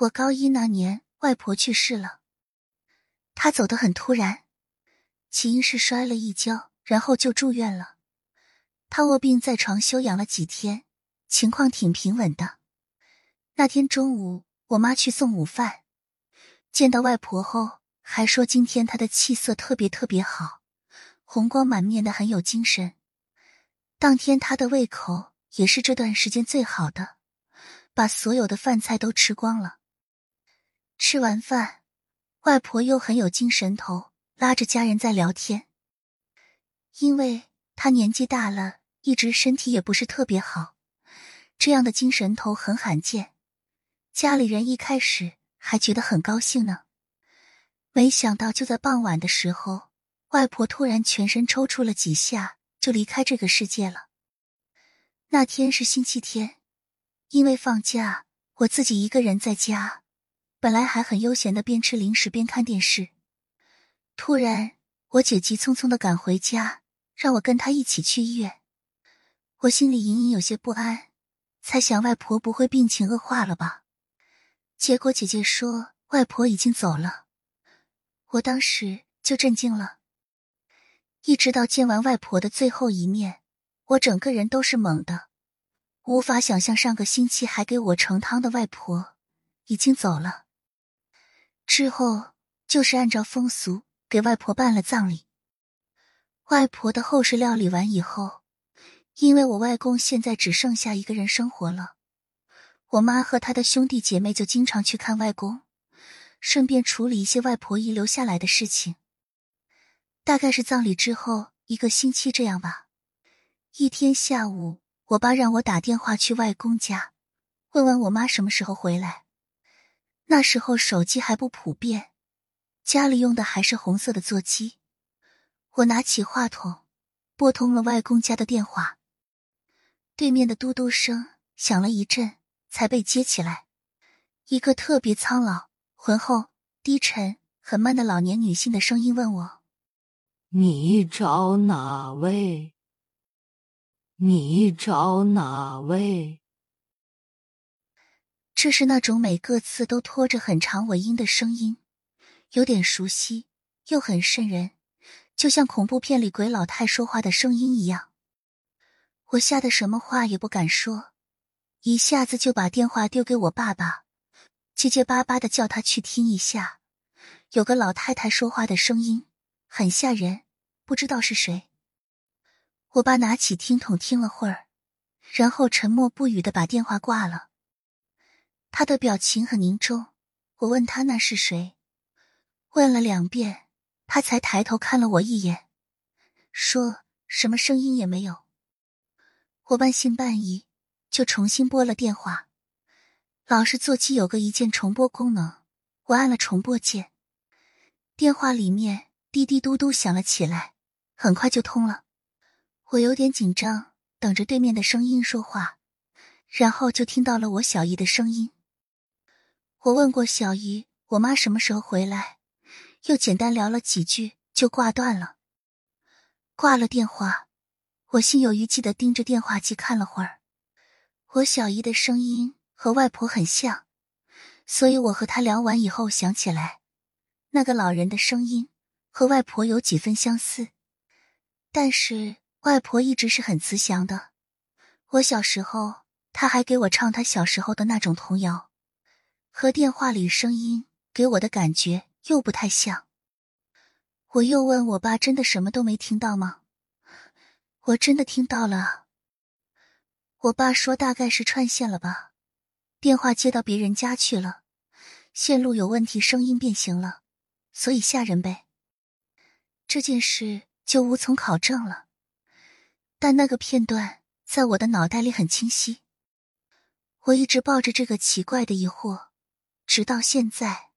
我高一那年，外婆去世了。她走得很突然，起因是摔了一跤，然后就住院了。她卧病在床休养了几天，情况挺平稳的。那天中午，我妈去送午饭，见到外婆后，还说今天她的气色特别特别好，红光满面的，很有精神。当天她的胃口也是这段时间最好的，把所有的饭菜都吃光了。吃完饭，外婆又很有精神头，拉着家人在聊天。因为她年纪大了，一直身体也不是特别好，这样的精神头很罕见。家里人一开始还觉得很高兴呢，没想到就在傍晚的时候，外婆突然全身抽搐了几下，就离开这个世界了。那天是星期天，因为放假，我自己一个人在家。本来还很悠闲的，边吃零食边看电视。突然，我姐急匆匆的赶回家，让我跟她一起去医院。我心里隐隐有些不安，猜想外婆不会病情恶化了吧？结果姐姐说外婆已经走了，我当时就震惊了。一直到见完外婆的最后一面，我整个人都是懵的，无法想象上个星期还给我盛汤的外婆已经走了。之后就是按照风俗给外婆办了葬礼。外婆的后事料理完以后，因为我外公现在只剩下一个人生活了，我妈和他的兄弟姐妹就经常去看外公，顺便处理一些外婆遗留下来的事情。大概是葬礼之后一个星期这样吧。一天下午，我爸让我打电话去外公家，问问我妈什么时候回来。那时候手机还不普遍，家里用的还是红色的座机。我拿起话筒，拨通了外公家的电话。对面的嘟嘟声响了一阵，才被接起来。一个特别苍老、浑厚、低沉、很慢的老年女性的声音问我：“你找哪位？你找哪位？”这是那种每个字都拖着很长尾音的声音，有点熟悉，又很瘆人，就像恐怖片里鬼老太说话的声音一样。我吓得什么话也不敢说，一下子就把电话丢给我爸爸，结结巴巴的叫他去听一下。有个老太太说话的声音很吓人，不知道是谁。我爸拿起听筒听了会儿，然后沉默不语的把电话挂了。他的表情很凝重，我问他那是谁，问了两遍，他才抬头看了我一眼，说什么声音也没有。我半信半疑，就重新拨了电话。老式座机有个一键重拨功能，我按了重拨键，电话里面滴滴嘟嘟响了起来，很快就通了。我有点紧张，等着对面的声音说话，然后就听到了我小姨的声音。我问过小姨，我妈什么时候回来，又简单聊了几句就挂断了。挂了电话，我心有余悸的盯着电话机看了会儿。我小姨的声音和外婆很像，所以我和她聊完以后想起来，那个老人的声音和外婆有几分相似。但是外婆一直是很慈祥的，我小时候她还给我唱她小时候的那种童谣。和电话里声音给我的感觉又不太像。我又问我爸：“真的什么都没听到吗？”我真的听到了。我爸说：“大概是串线了吧，电话接到别人家去了，线路有问题，声音变形了，所以吓人呗。”这件事就无从考证了，但那个片段在我的脑袋里很清晰。我一直抱着这个奇怪的疑惑。直到现在。